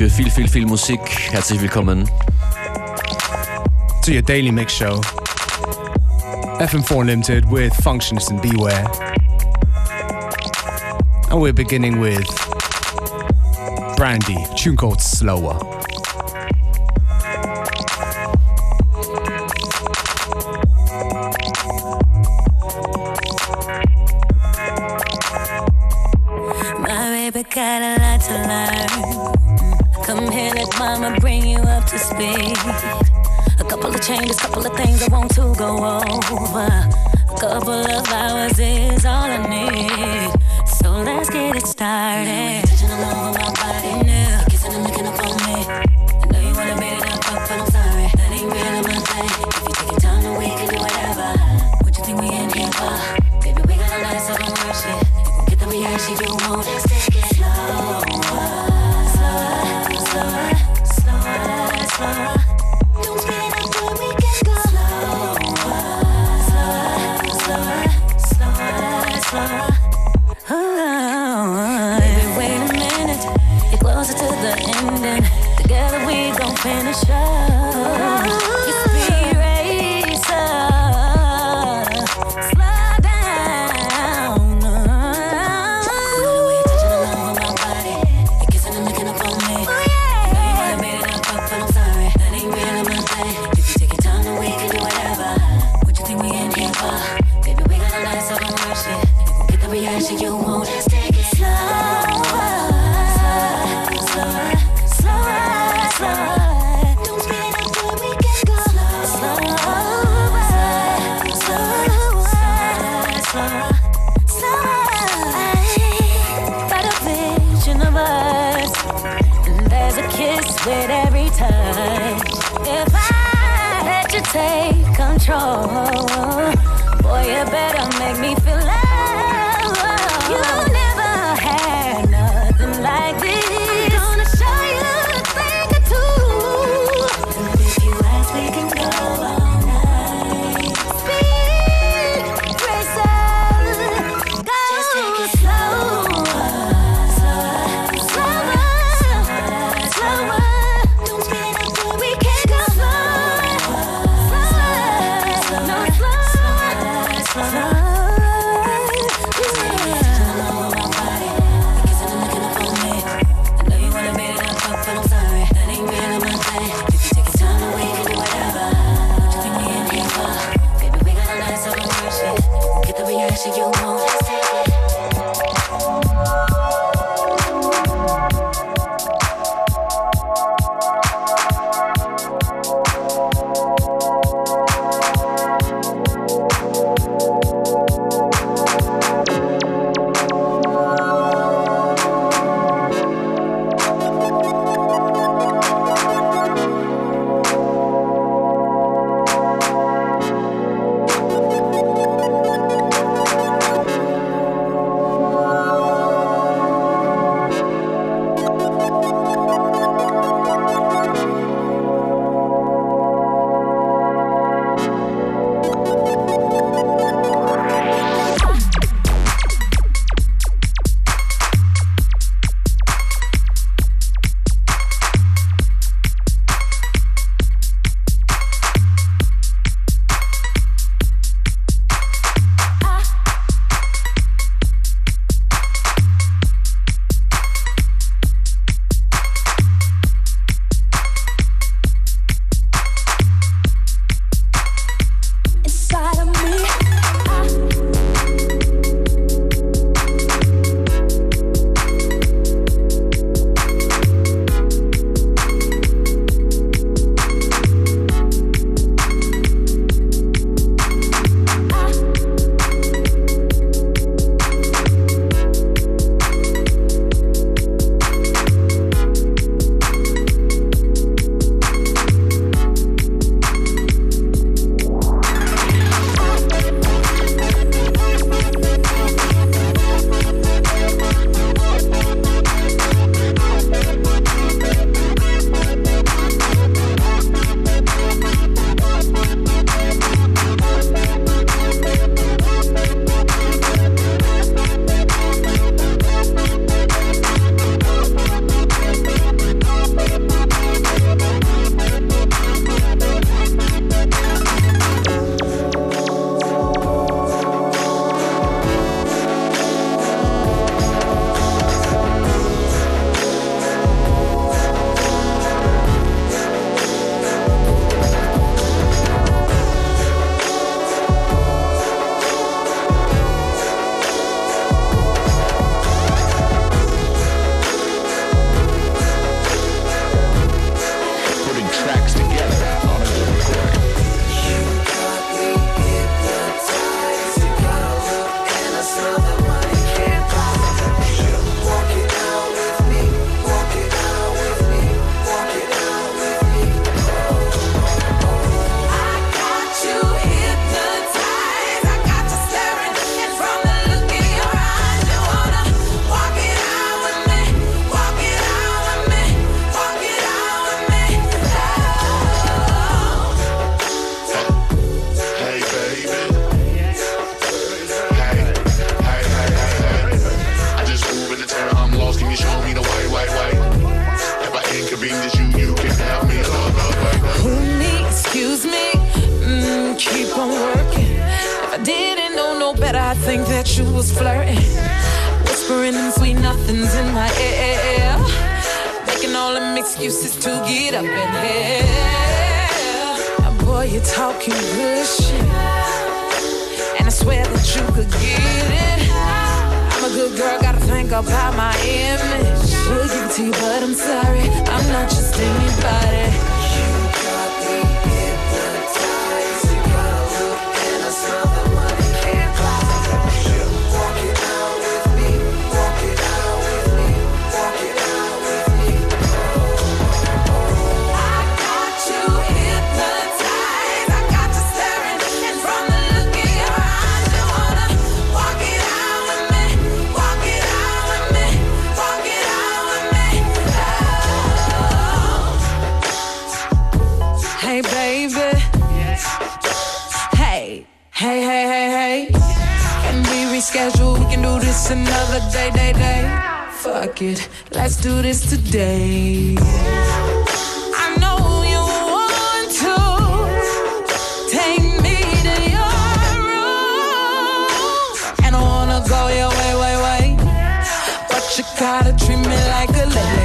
für viel, viel, viel Musik. Herzlich willkommen to your daily mix show. FM4 Limited with Functionist and Beware. And we're beginning with Brandy, tune called Slower. Talking good shit, and I swear that you could get it. I'm a good girl, gotta think about my image. It to you, but I'm sorry, I'm not just anybody. Another day, day, day. Fuck it, let's do this today. I know you want to take me to your room, and I wanna go your way, way, way. But you gotta treat me like a lady.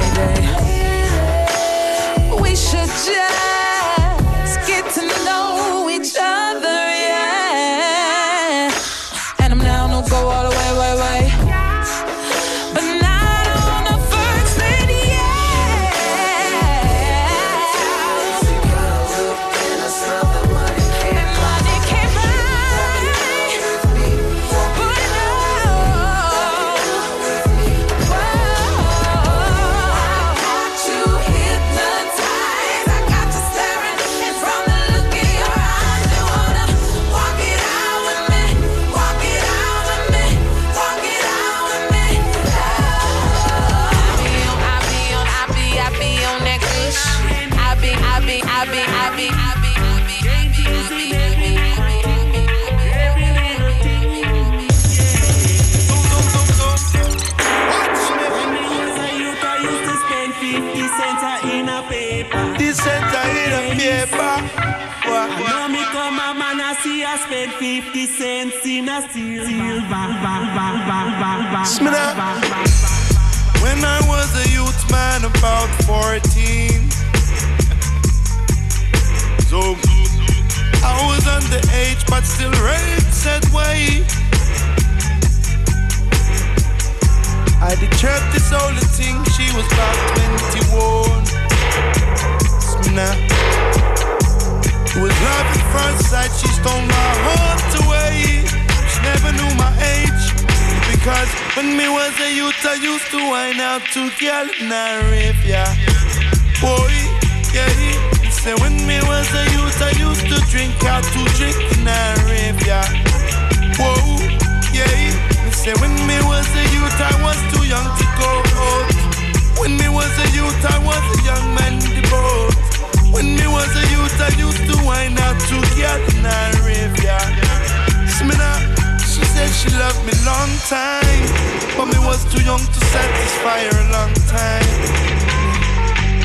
Time.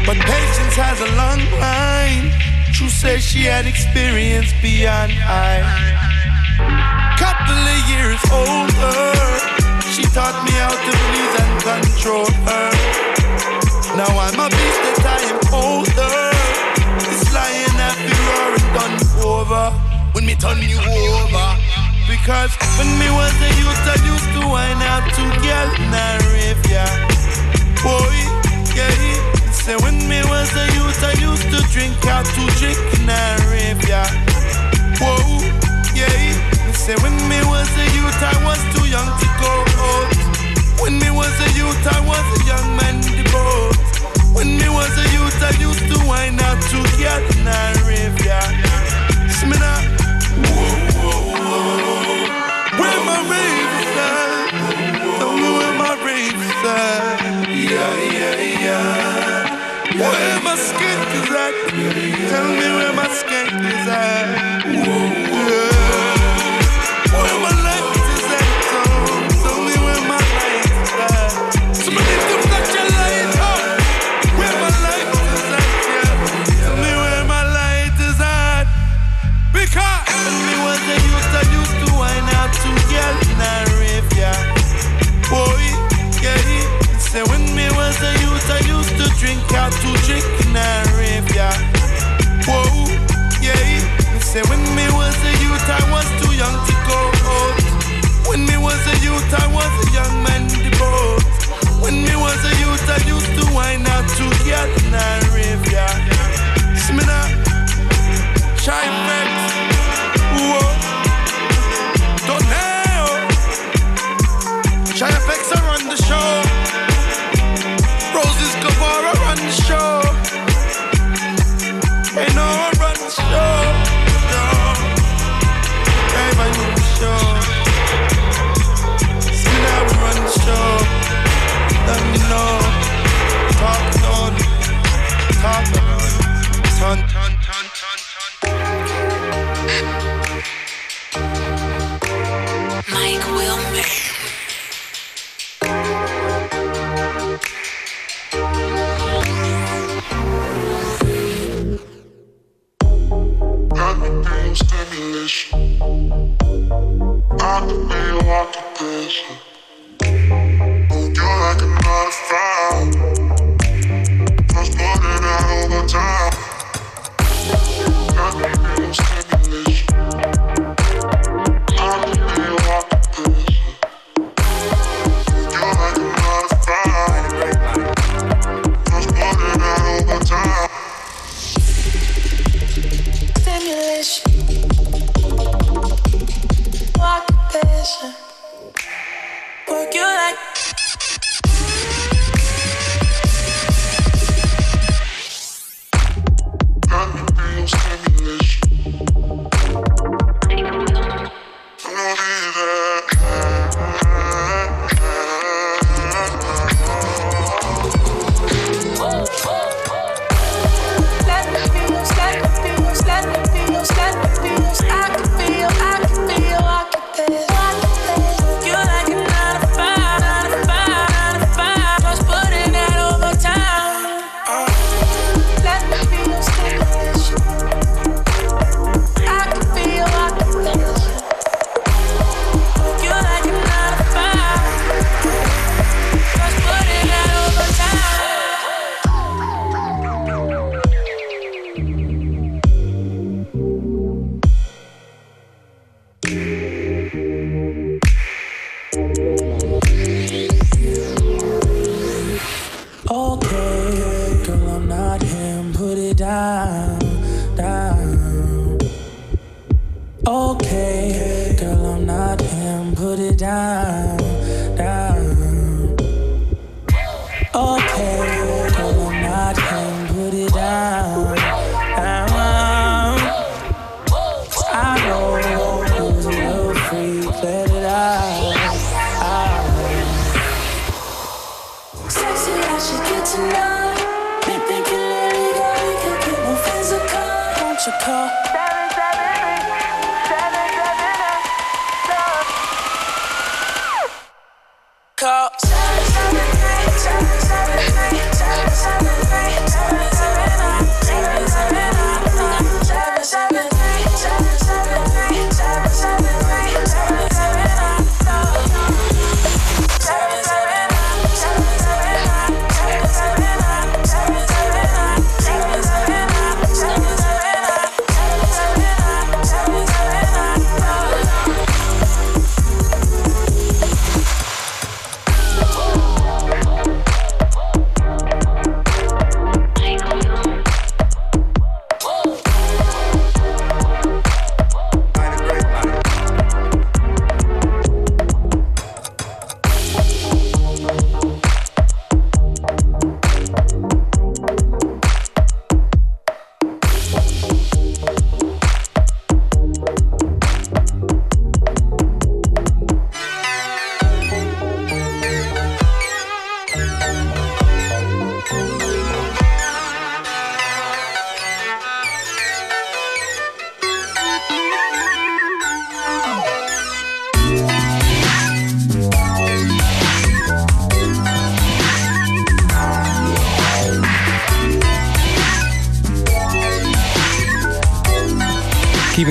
But patience has a long line. True says she had experience beyond I. Couple of years older, she taught me how to please and control her. Now I'm a beast that I am older lying at the roaring done over when me turn you over. Because when me was a youth, I used to wine out to girl in a rave, yeah. Boy, yeah. Say when me was a youth, I used to drink out to drink in a rave, yeah. Whoa, yeah. Say when me was a youth, I was too young to go out. When me was a youth, I was a young man devoted. When me was a youth, I used to wine out to get in a rave, yeah. Smina, whoa, whoa, whoa. Where my rave Tell me where my skank is at. Whoa, Say when me was a youth, I was too young to go. When me was a youth, I was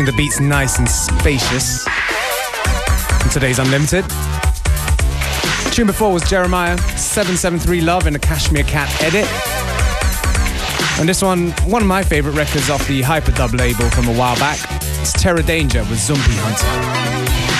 keeping the beats nice and spacious in today's Unlimited. The tune before was Jeremiah 773 Love in a Cashmere Cat edit. And this one, one of my favorite records off the Hyperdub label from a while back, it's Terror Danjah with Zombie Hunter.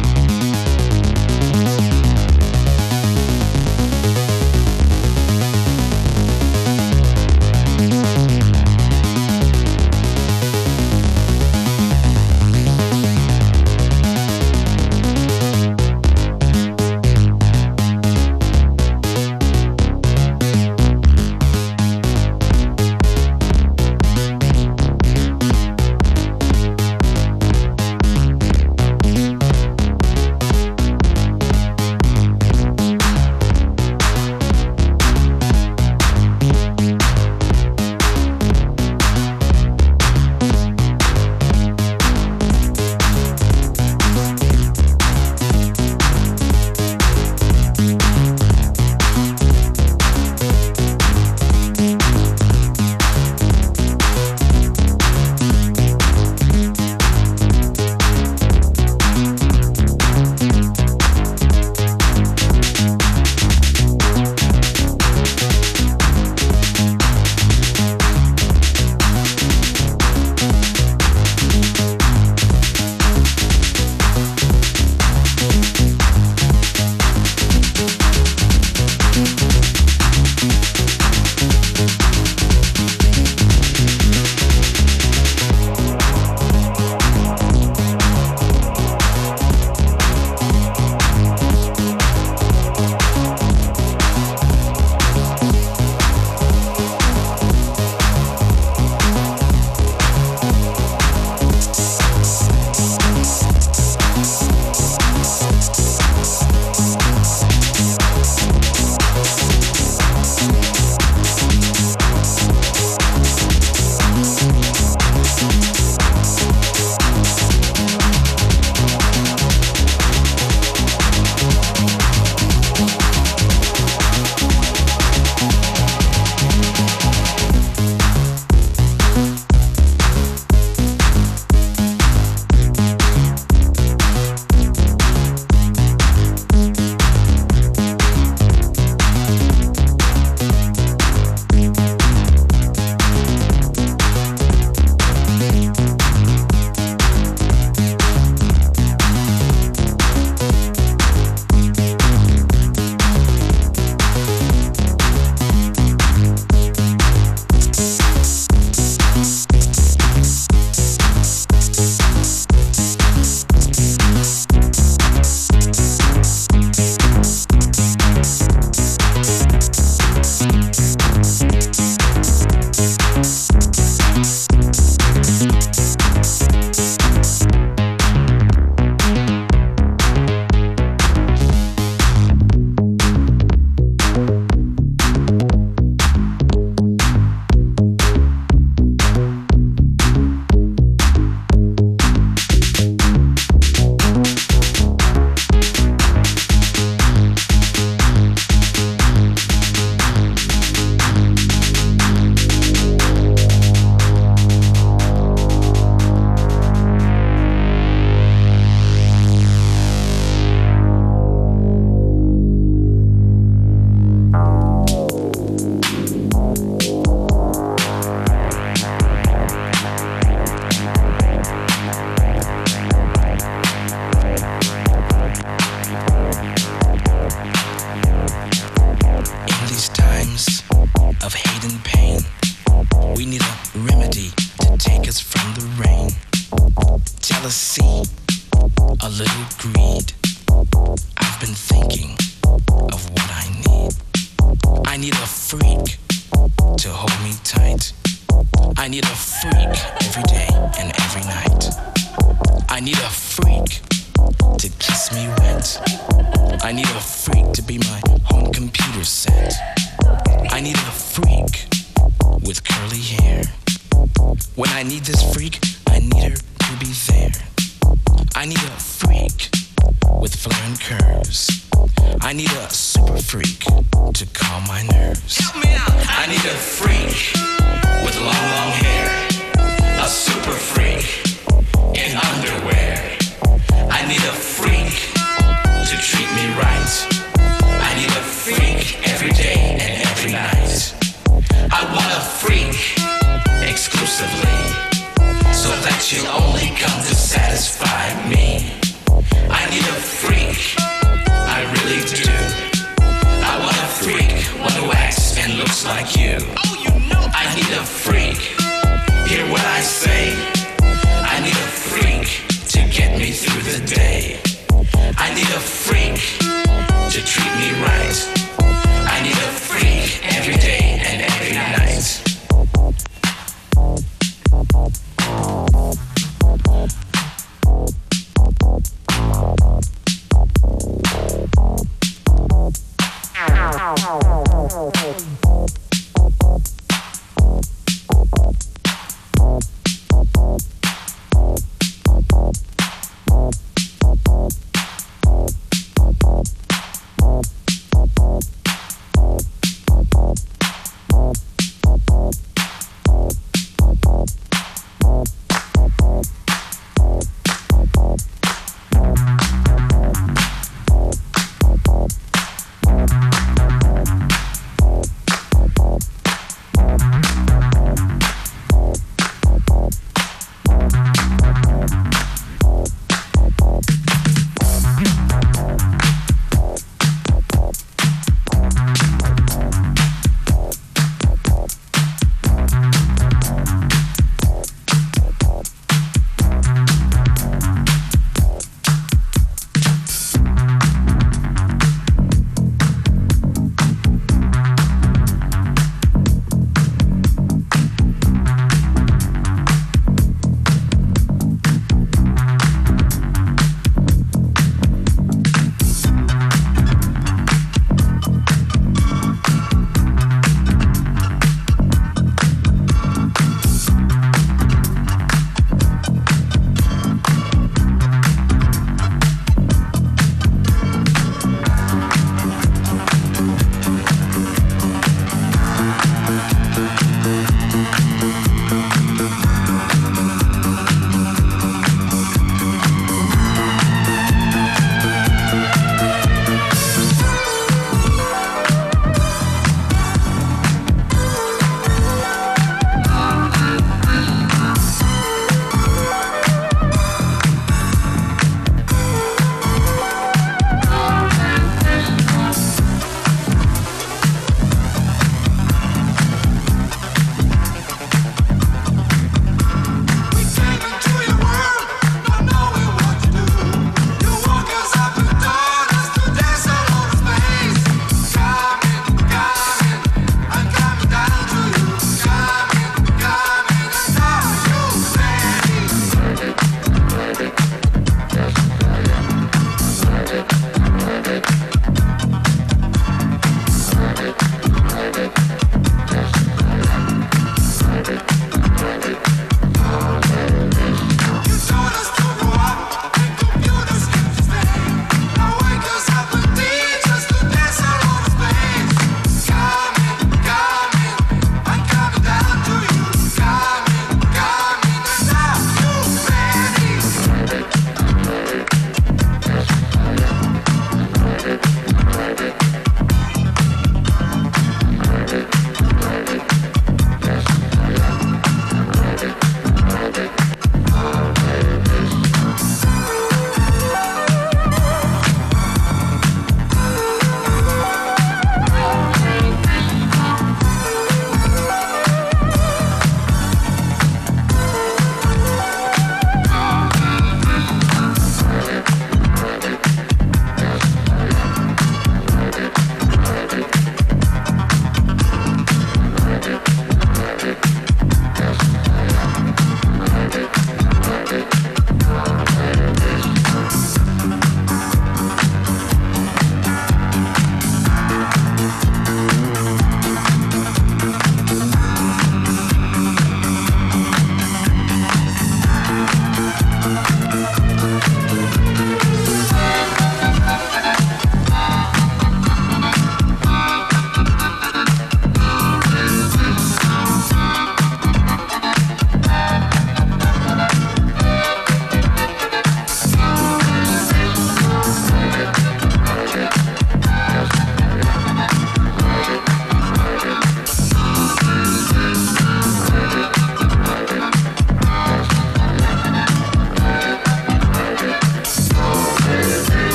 jealousy, a little greed. I've been thinking of what I need. I need a freak to hold me tight. I need a freak every day and every night. I need a freak to kiss me wet. I need a freak to be my home computer set. I need a freak with curly hair. When I need this freak, I need her to be there. I need a freak with flying curves. I need a super freak to calm my nerves. Help me out. I need a freak with long, long hair. A super freak in underwear. I need a freak.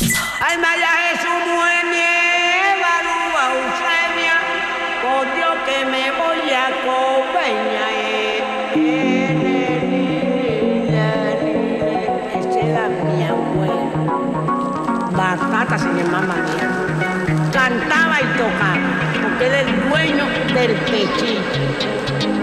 Alma ya es un Eusebia, por Dios que me voy a copeñar. Batata se llamaba Cantaba y tocaba, porque era el dueño del pechito.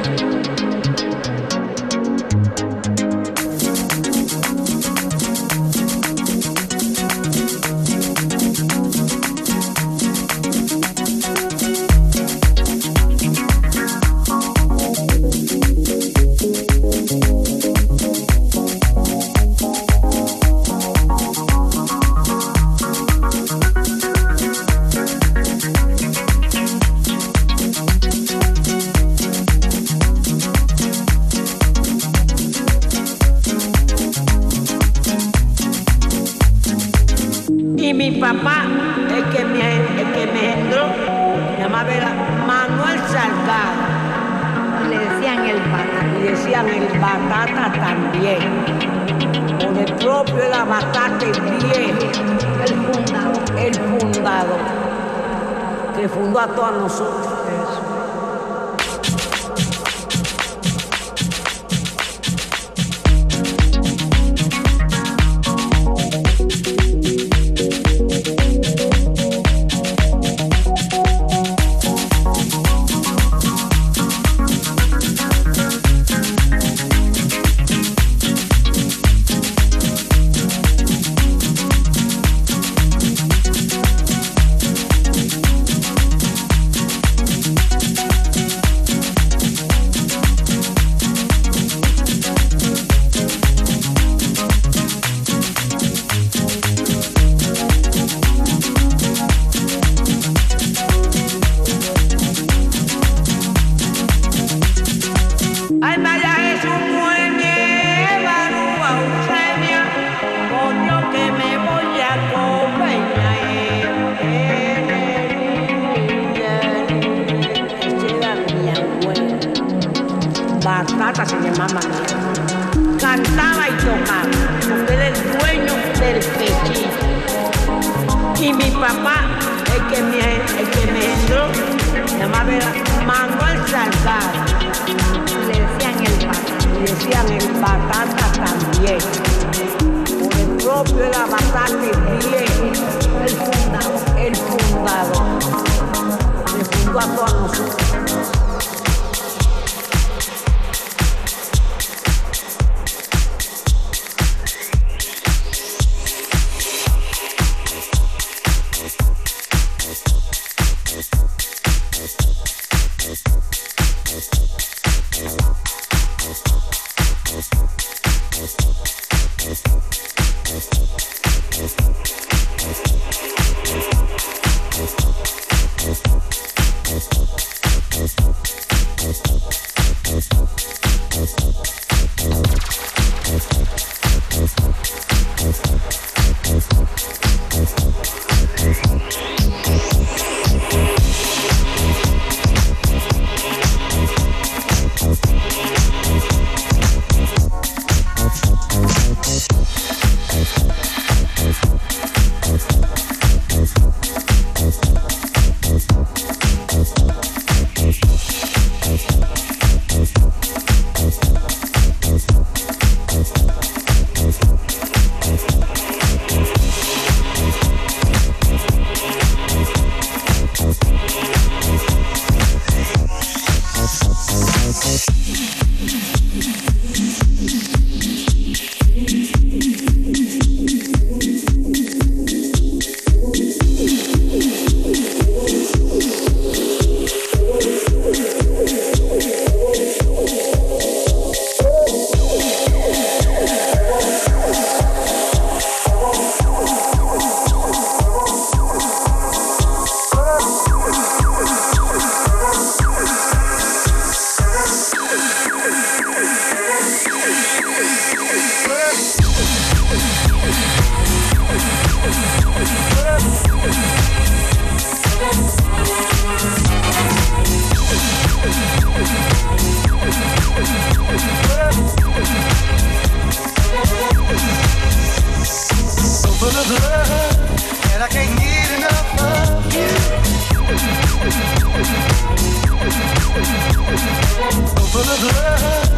full of love,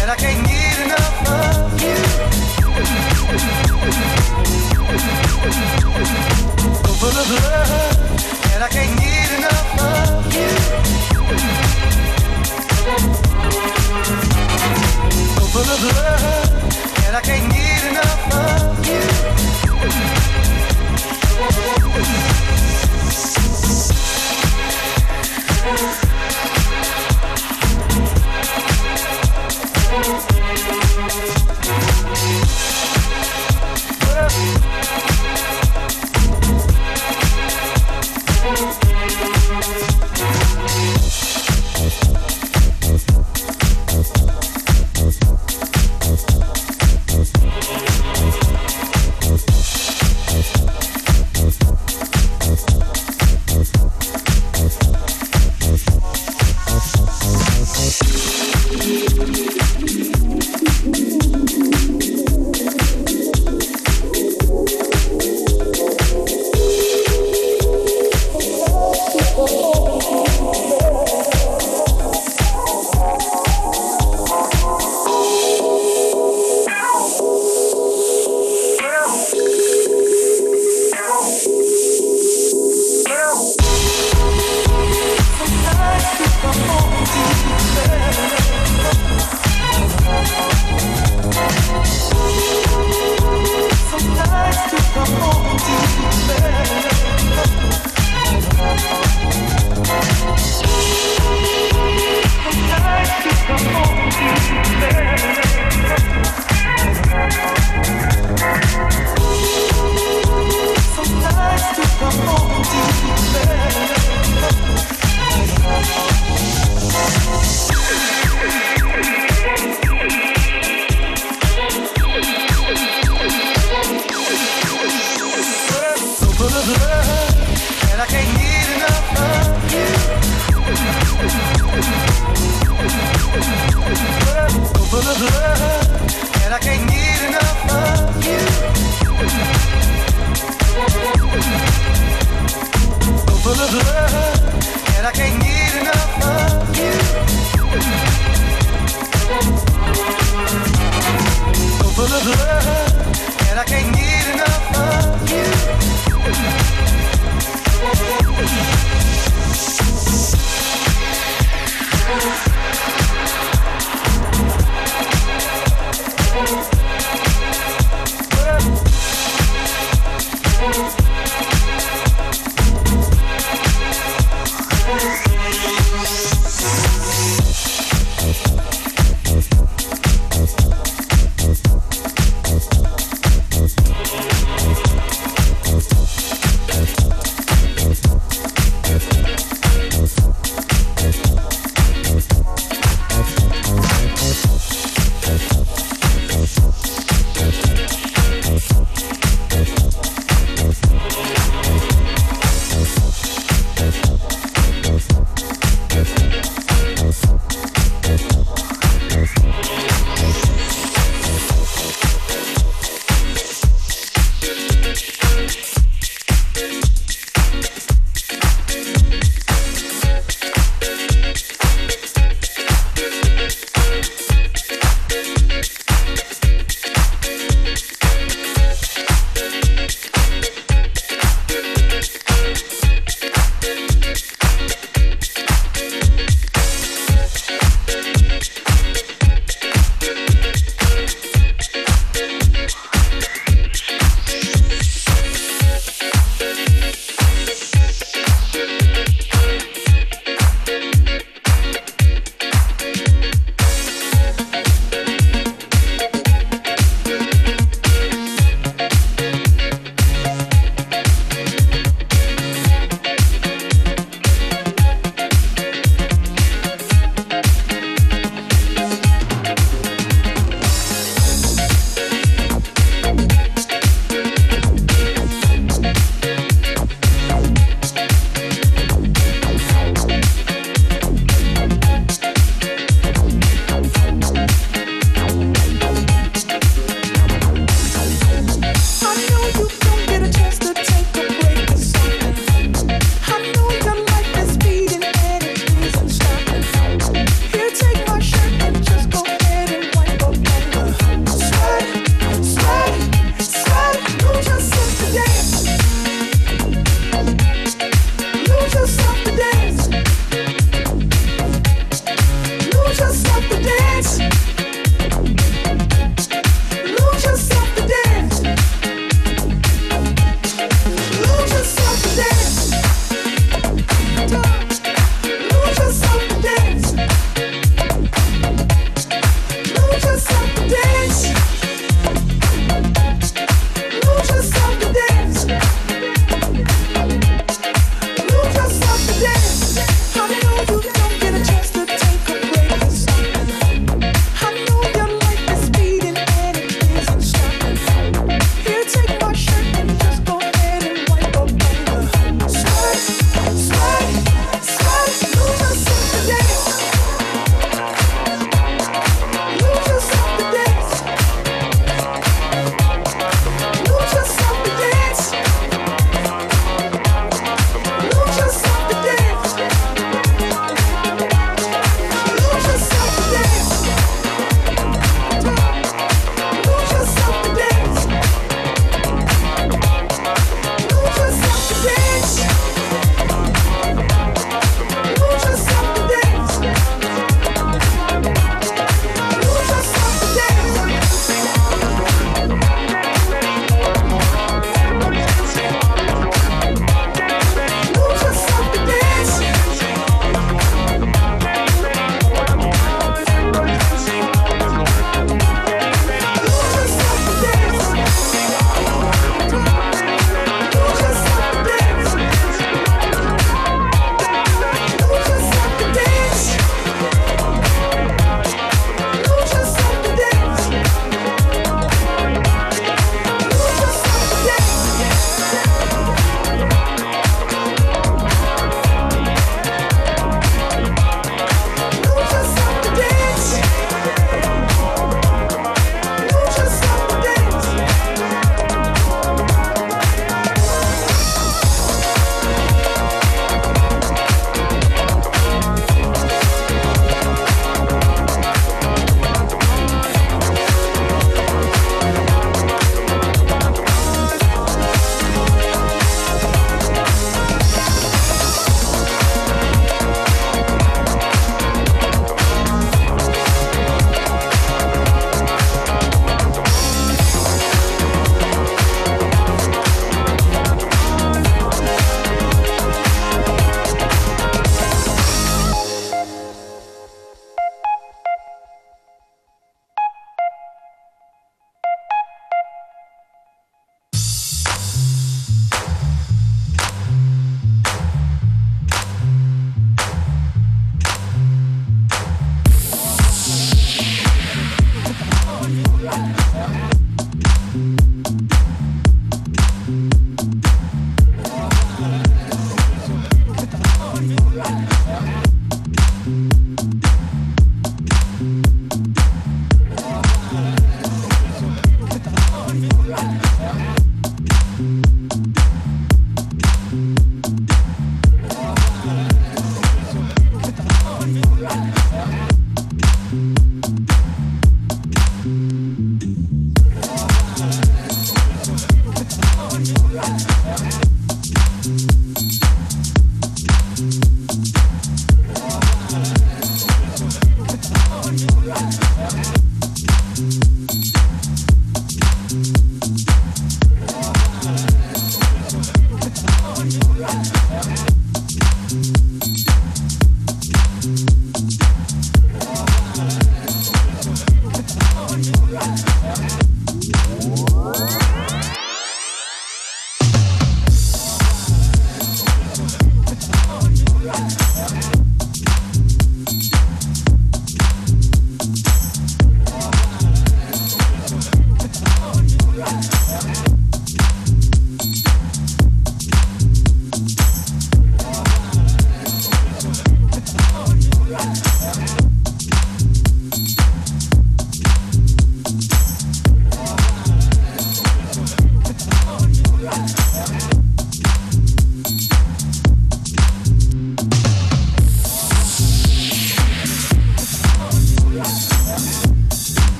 and I can't get enough of you. So full of love, and I can't get enough of you. So full of love, and I can't get enough of you. So Thank you.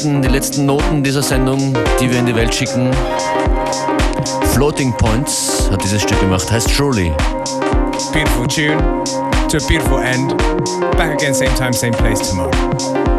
Letzten, die letzten Noten dieser Sendung, die wir in die Welt schicken. Floating Points hat dieses Stück gemacht, heißt Truly. Beautiful tune to a beautiful end. Back again, same time, same place tomorrow.